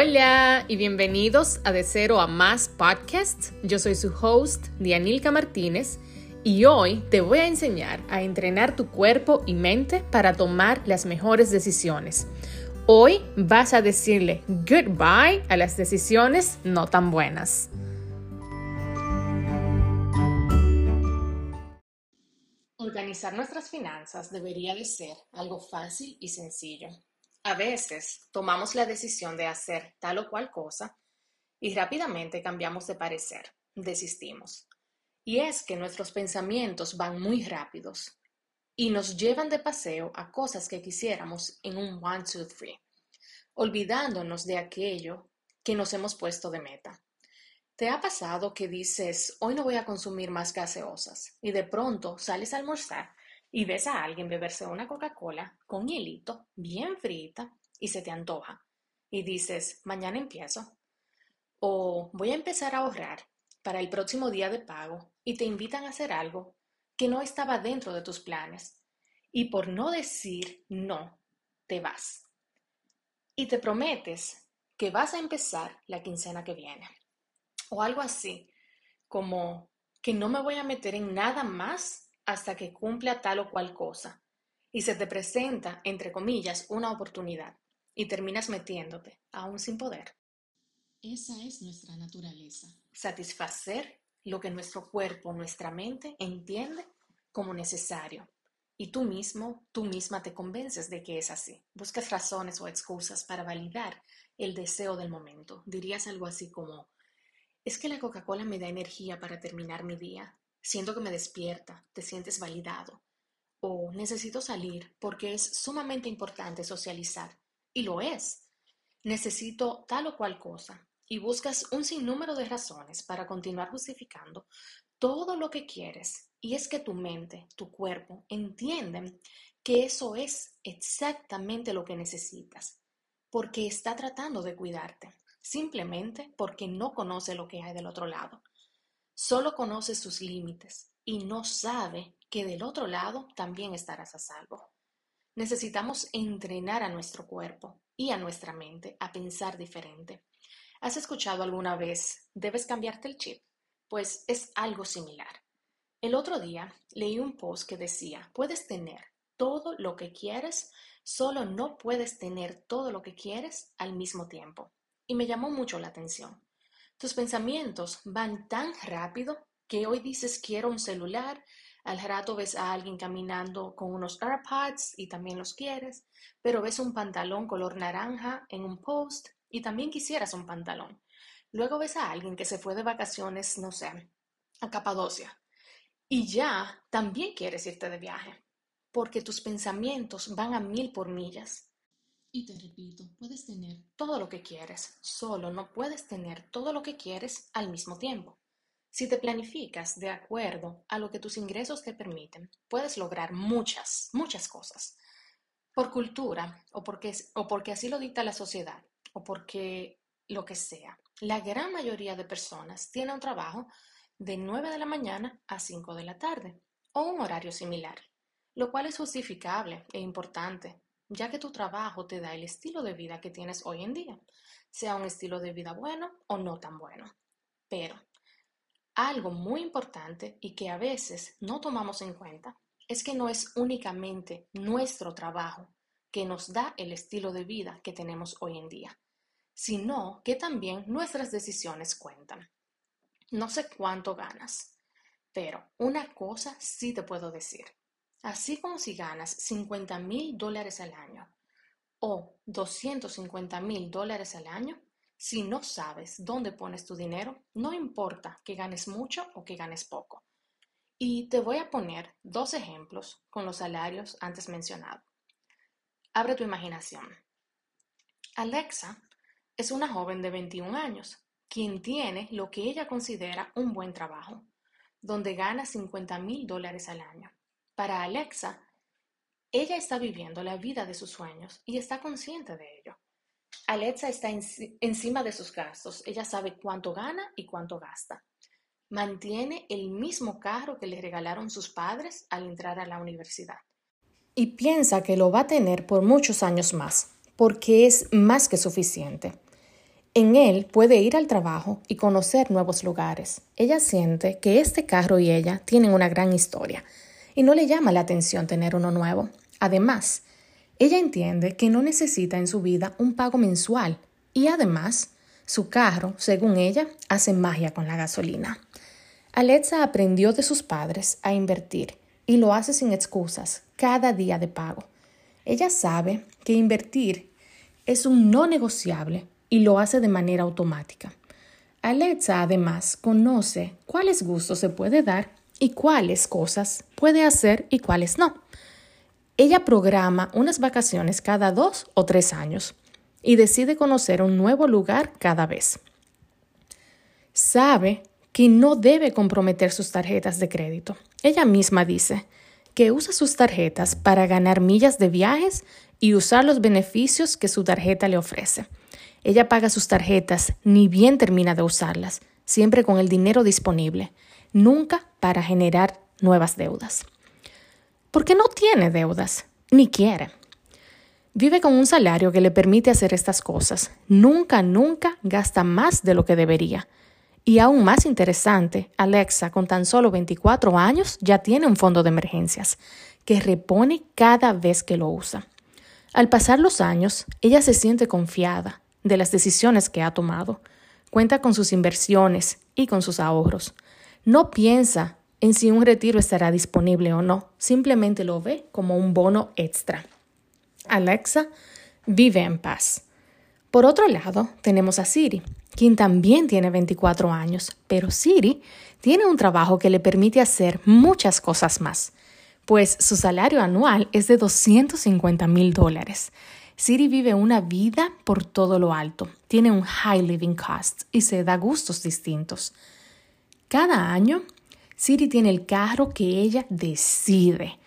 Hola y bienvenidos a De Cero a Más Podcast. Yo soy su host, Dianilka Martínez, y hoy te voy a enseñar a entrenar tu cuerpo y mente para tomar las mejores decisiones. Hoy vas a decirle goodbye a las decisiones no tan buenas. Organizar nuestras finanzas debería de ser algo fácil y sencillo. A veces tomamos la decisión de hacer tal o cual cosa y rápidamente cambiamos de parecer, desistimos. Y es que nuestros pensamientos van muy rápidos y nos llevan de paseo a cosas que quisiéramos en un one, two, three, olvidándonos de aquello que nos hemos puesto de meta. ¿Te ha pasado que dices, hoy no voy a consumir más gaseosas y de pronto sales a almorzar y ves a alguien beberse una Coca-Cola con hielito, bien frita, y se te antoja? Y dices, mañana empiezo. O voy a empezar a ahorrar para el próximo día de pago y te invitan a hacer algo que no estaba dentro de tus planes. Y por no decir no, te vas. Y te prometes que vas a empezar la quincena que viene o algo así, como que no me voy a meter en nada más hasta que cumpla tal o cual cosa. Y se te presenta, entre comillas, una oportunidad y terminas metiéndote, aún sin poder. Esa es nuestra naturaleza. Satisfacer lo que nuestro cuerpo, nuestra mente entiende como necesario. Y tú mismo, tú misma te convences de que es así. Buscas razones o excusas para validar el deseo del momento. Dirías algo así como, es que la Coca-Cola me da energía para terminar mi día. Siento que me despierta, te sientes validado. O necesito salir porque es sumamente importante socializar. Y lo es. Necesito tal o cual cosa. Y buscas un sinnúmero de razones para continuar justificando todo lo que quieres. Y es que tu mente, tu cuerpo, entienden que eso es exactamente lo que necesitas. Porque está tratando de cuidarte simplemente porque no conoce lo que hay del otro lado. Solo conoce sus límites y no sabe que del otro lado también estarás a salvo. Necesitamos entrenar a nuestro cuerpo y a nuestra mente a pensar diferente. ¿Has escuchado alguna vez, debes cambiarte el chip? Pues es algo similar. El otro día leí un post que decía, puedes tener todo lo que quieres, solo no puedes tener todo lo que quieres al mismo tiempo y me llamó mucho la atención. Tus pensamientos van tan rápido que hoy dices quiero un celular, al rato ves a alguien caminando con unos AirPods y también los quieres, pero ves un pantalón color naranja en un post y también quisieras un pantalón. Luego ves a alguien que se fue de vacaciones, no sé, a Capadocia y ya también quieres irte de viaje, porque tus pensamientos van a mil por millas. Y te repito, puedes tener todo lo que quieres, solo no puedes tener todo lo que quieres al mismo tiempo. Si te planificas de acuerdo a lo que tus ingresos te permiten, puedes lograr muchas, muchas cosas. Por cultura, o porque, o porque así lo dicta la sociedad, o porque lo que sea. La gran mayoría de personas tiene un trabajo de 9 de la mañana a 5 de la tarde, o un horario similar, lo cual es justificable e importante ya que tu trabajo te da el estilo de vida que tienes hoy en día, sea un estilo de vida bueno o no tan bueno. Pero algo muy importante y que a veces no tomamos en cuenta es que no es únicamente nuestro trabajo que nos da el estilo de vida que tenemos hoy en día, sino que también nuestras decisiones cuentan. No sé cuánto ganas, pero una cosa sí te puedo decir. Así como si ganas 50 mil dólares al año o 250 mil dólares al año, si no sabes dónde pones tu dinero, no importa que ganes mucho o que ganes poco. Y te voy a poner dos ejemplos con los salarios antes mencionados. Abre tu imaginación. Alexa es una joven de 21 años, quien tiene lo que ella considera un buen trabajo, donde gana 50 mil dólares al año. Para Alexa, ella está viviendo la vida de sus sueños y está consciente de ello. Alexa está encima de sus gastos, ella sabe cuánto gana y cuánto gasta. Mantiene el mismo carro que le regalaron sus padres al entrar a la universidad. Y piensa que lo va a tener por muchos años más, porque es más que suficiente. En él puede ir al trabajo y conocer nuevos lugares. Ella siente que este carro y ella tienen una gran historia y no le llama la atención tener uno nuevo. Además, ella entiende que no necesita en su vida un pago mensual y además su carro, según ella, hace magia con la gasolina. Alexa aprendió de sus padres a invertir y lo hace sin excusas, cada día de pago. Ella sabe que invertir es un no negociable y lo hace de manera automática. Alexa además conoce cuáles gustos se puede dar y cuáles cosas puede hacer y cuáles no. Ella programa unas vacaciones cada dos o tres años y decide conocer un nuevo lugar cada vez. Sabe que no debe comprometer sus tarjetas de crédito. Ella misma dice que usa sus tarjetas para ganar millas de viajes y usar los beneficios que su tarjeta le ofrece. Ella paga sus tarjetas ni bien termina de usarlas, siempre con el dinero disponible, nunca para generar nuevas deudas porque no tiene deudas, ni quiere. Vive con un salario que le permite hacer estas cosas. Nunca, nunca gasta más de lo que debería. Y aún más interesante, Alexa, con tan solo 24 años, ya tiene un fondo de emergencias que repone cada vez que lo usa. Al pasar los años, ella se siente confiada de las decisiones que ha tomado. Cuenta con sus inversiones y con sus ahorros. No piensa en si un retiro estará disponible o no, simplemente lo ve como un bono extra. Alexa vive en paz. Por otro lado, tenemos a Siri, quien también tiene 24 años, pero Siri tiene un trabajo que le permite hacer muchas cosas más, pues su salario anual es de 250 mil dólares. Siri vive una vida por todo lo alto, tiene un high living cost y se da gustos distintos. Cada año Siri tiene el carro que ella decide.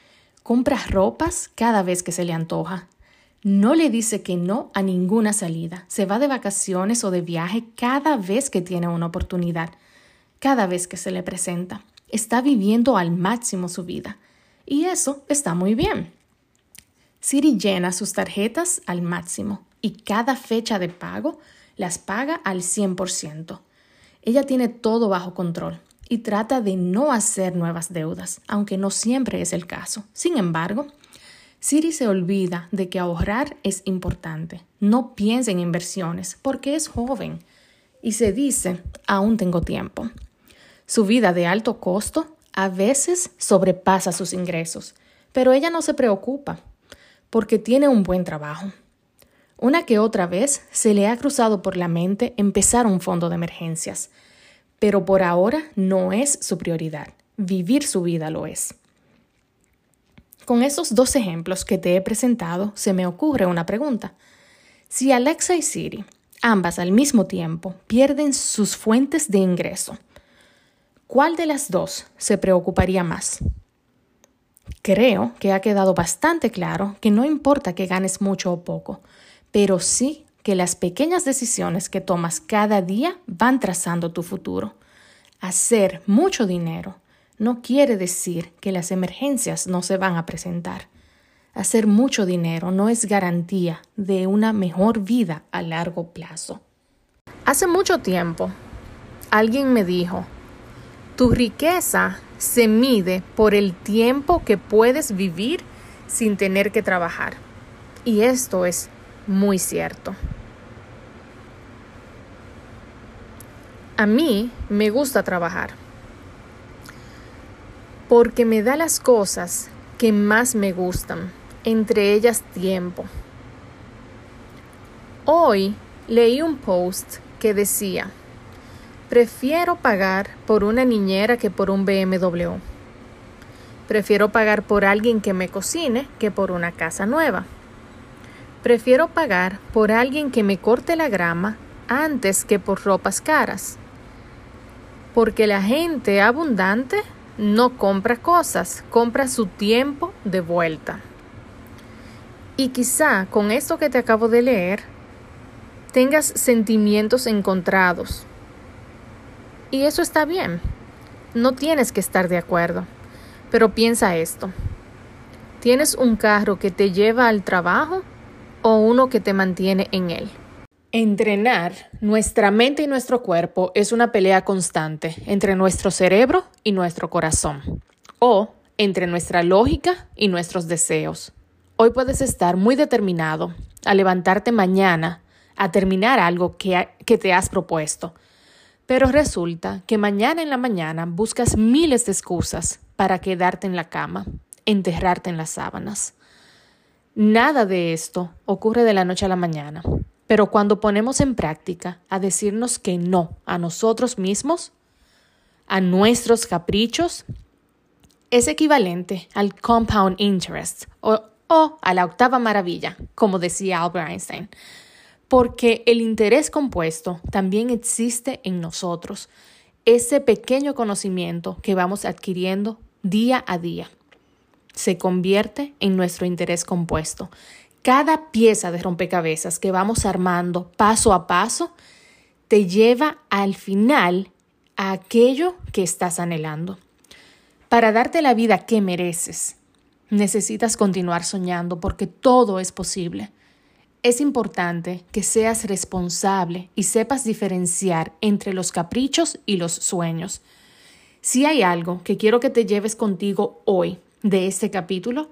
Compra ropas cada vez que se le antoja. No le dice que no a ninguna salida. Se va de vacaciones o de viaje cada vez que tiene una oportunidad, cada vez que se le presenta. Está viviendo al máximo su vida. Y eso está muy bien. Siri llena sus tarjetas al máximo y cada fecha de pago las paga al 100%. Ella tiene todo bajo control y trata de no hacer nuevas deudas, aunque no siempre es el caso. Sin embargo, Siri se olvida de que ahorrar es importante. No piensa en inversiones porque es joven y se dice, aún tengo tiempo. Su vida de alto costo a veces sobrepasa sus ingresos, pero ella no se preocupa porque tiene un buen trabajo. Una que otra vez se le ha cruzado por la mente empezar un fondo de emergencias, pero por ahora no es su prioridad. Vivir su vida lo es. Con esos dos ejemplos que te he presentado, se me ocurre una pregunta. Si Alexa y Siri, ambas al mismo tiempo, pierden sus fuentes de ingreso, ¿cuál de las dos se preocuparía más? Creo que ha quedado bastante claro que no importa que ganes mucho o poco, pero sí que las pequeñas decisiones que tomas cada día van trazando tu futuro. Hacer mucho dinero no quiere decir que las emergencias no se van a presentar. Hacer mucho dinero no es garantía de una mejor vida a largo plazo. Hace mucho tiempo, alguien me dijo, tu riqueza se mide por el tiempo que puedes vivir sin tener que trabajar. Y esto es muy cierto. A mí me gusta trabajar porque me da las cosas que más me gustan, entre ellas tiempo. Hoy leí un post que decía, prefiero pagar por una niñera que por un BMW. Prefiero pagar por alguien que me cocine que por una casa nueva. Prefiero pagar por alguien que me corte la grama antes que por ropas caras. Porque la gente abundante no compra cosas, compra su tiempo de vuelta. Y quizá con esto que te acabo de leer, tengas sentimientos encontrados. Y eso está bien. No tienes que estar de acuerdo. Pero piensa esto. ¿Tienes un carro que te lleva al trabajo o uno que te mantiene en él. Entrenar nuestra mente y nuestro cuerpo es una pelea constante entre nuestro cerebro y nuestro corazón, o entre nuestra lógica y nuestros deseos. Hoy puedes estar muy determinado a levantarte mañana a terminar algo que, te has propuesto, pero resulta que mañana en la mañana buscas miles de excusas para quedarte en la cama, enterrarte en las sábanas. Nada de esto ocurre de la noche a la mañana. Pero cuando ponemos en práctica a decirnos que no a nosotros mismos, a nuestros caprichos, es equivalente al compound interest o, o a la octava maravilla, como decía Albert Einstein, porque el interés compuesto también existe en nosotros, ese pequeño conocimiento que vamos adquiriendo día a día. Se convierte en nuestro interés compuesto cada pieza de rompecabezas que vamos armando paso a paso te lleva al final a aquello que estás anhelando. Para darte la vida que mereces, necesitas continuar soñando porque todo es posible. Es importante que seas responsable y sepas diferenciar entre los caprichos y los sueños. Si hay algo que quiero que te lleves contigo hoy de este capítulo,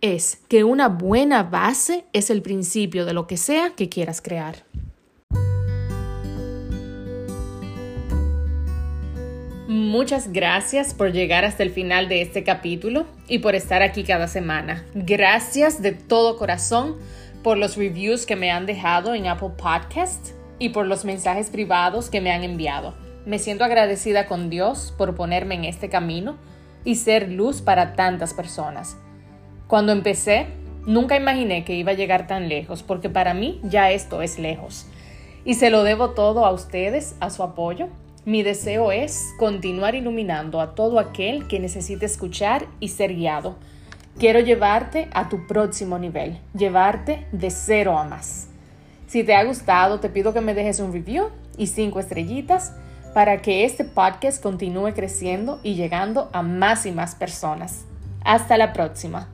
es que una buena base es el principio de lo que sea que quieras crear. Muchas gracias por llegar hasta el final de este capítulo y por estar aquí cada semana. Gracias de todo corazón por los reviews que me han dejado en Apple Podcast y por los mensajes privados que me han enviado. Me siento agradecida con Dios por ponerme en este camino y ser luz para tantas personas. Cuando empecé, nunca imaginé que iba a llegar tan lejos, porque para mí ya esto es lejos. Y se lo debo todo a ustedes, a su apoyo. Mi deseo es continuar iluminando a todo aquel que necesite escuchar y ser guiado. Quiero llevarte a tu próximo nivel, llevarte de cero a más. Si te ha gustado, te pido que me dejes un review y cinco estrellitas para que este podcast continúe creciendo y llegando a más y más personas. Hasta la próxima.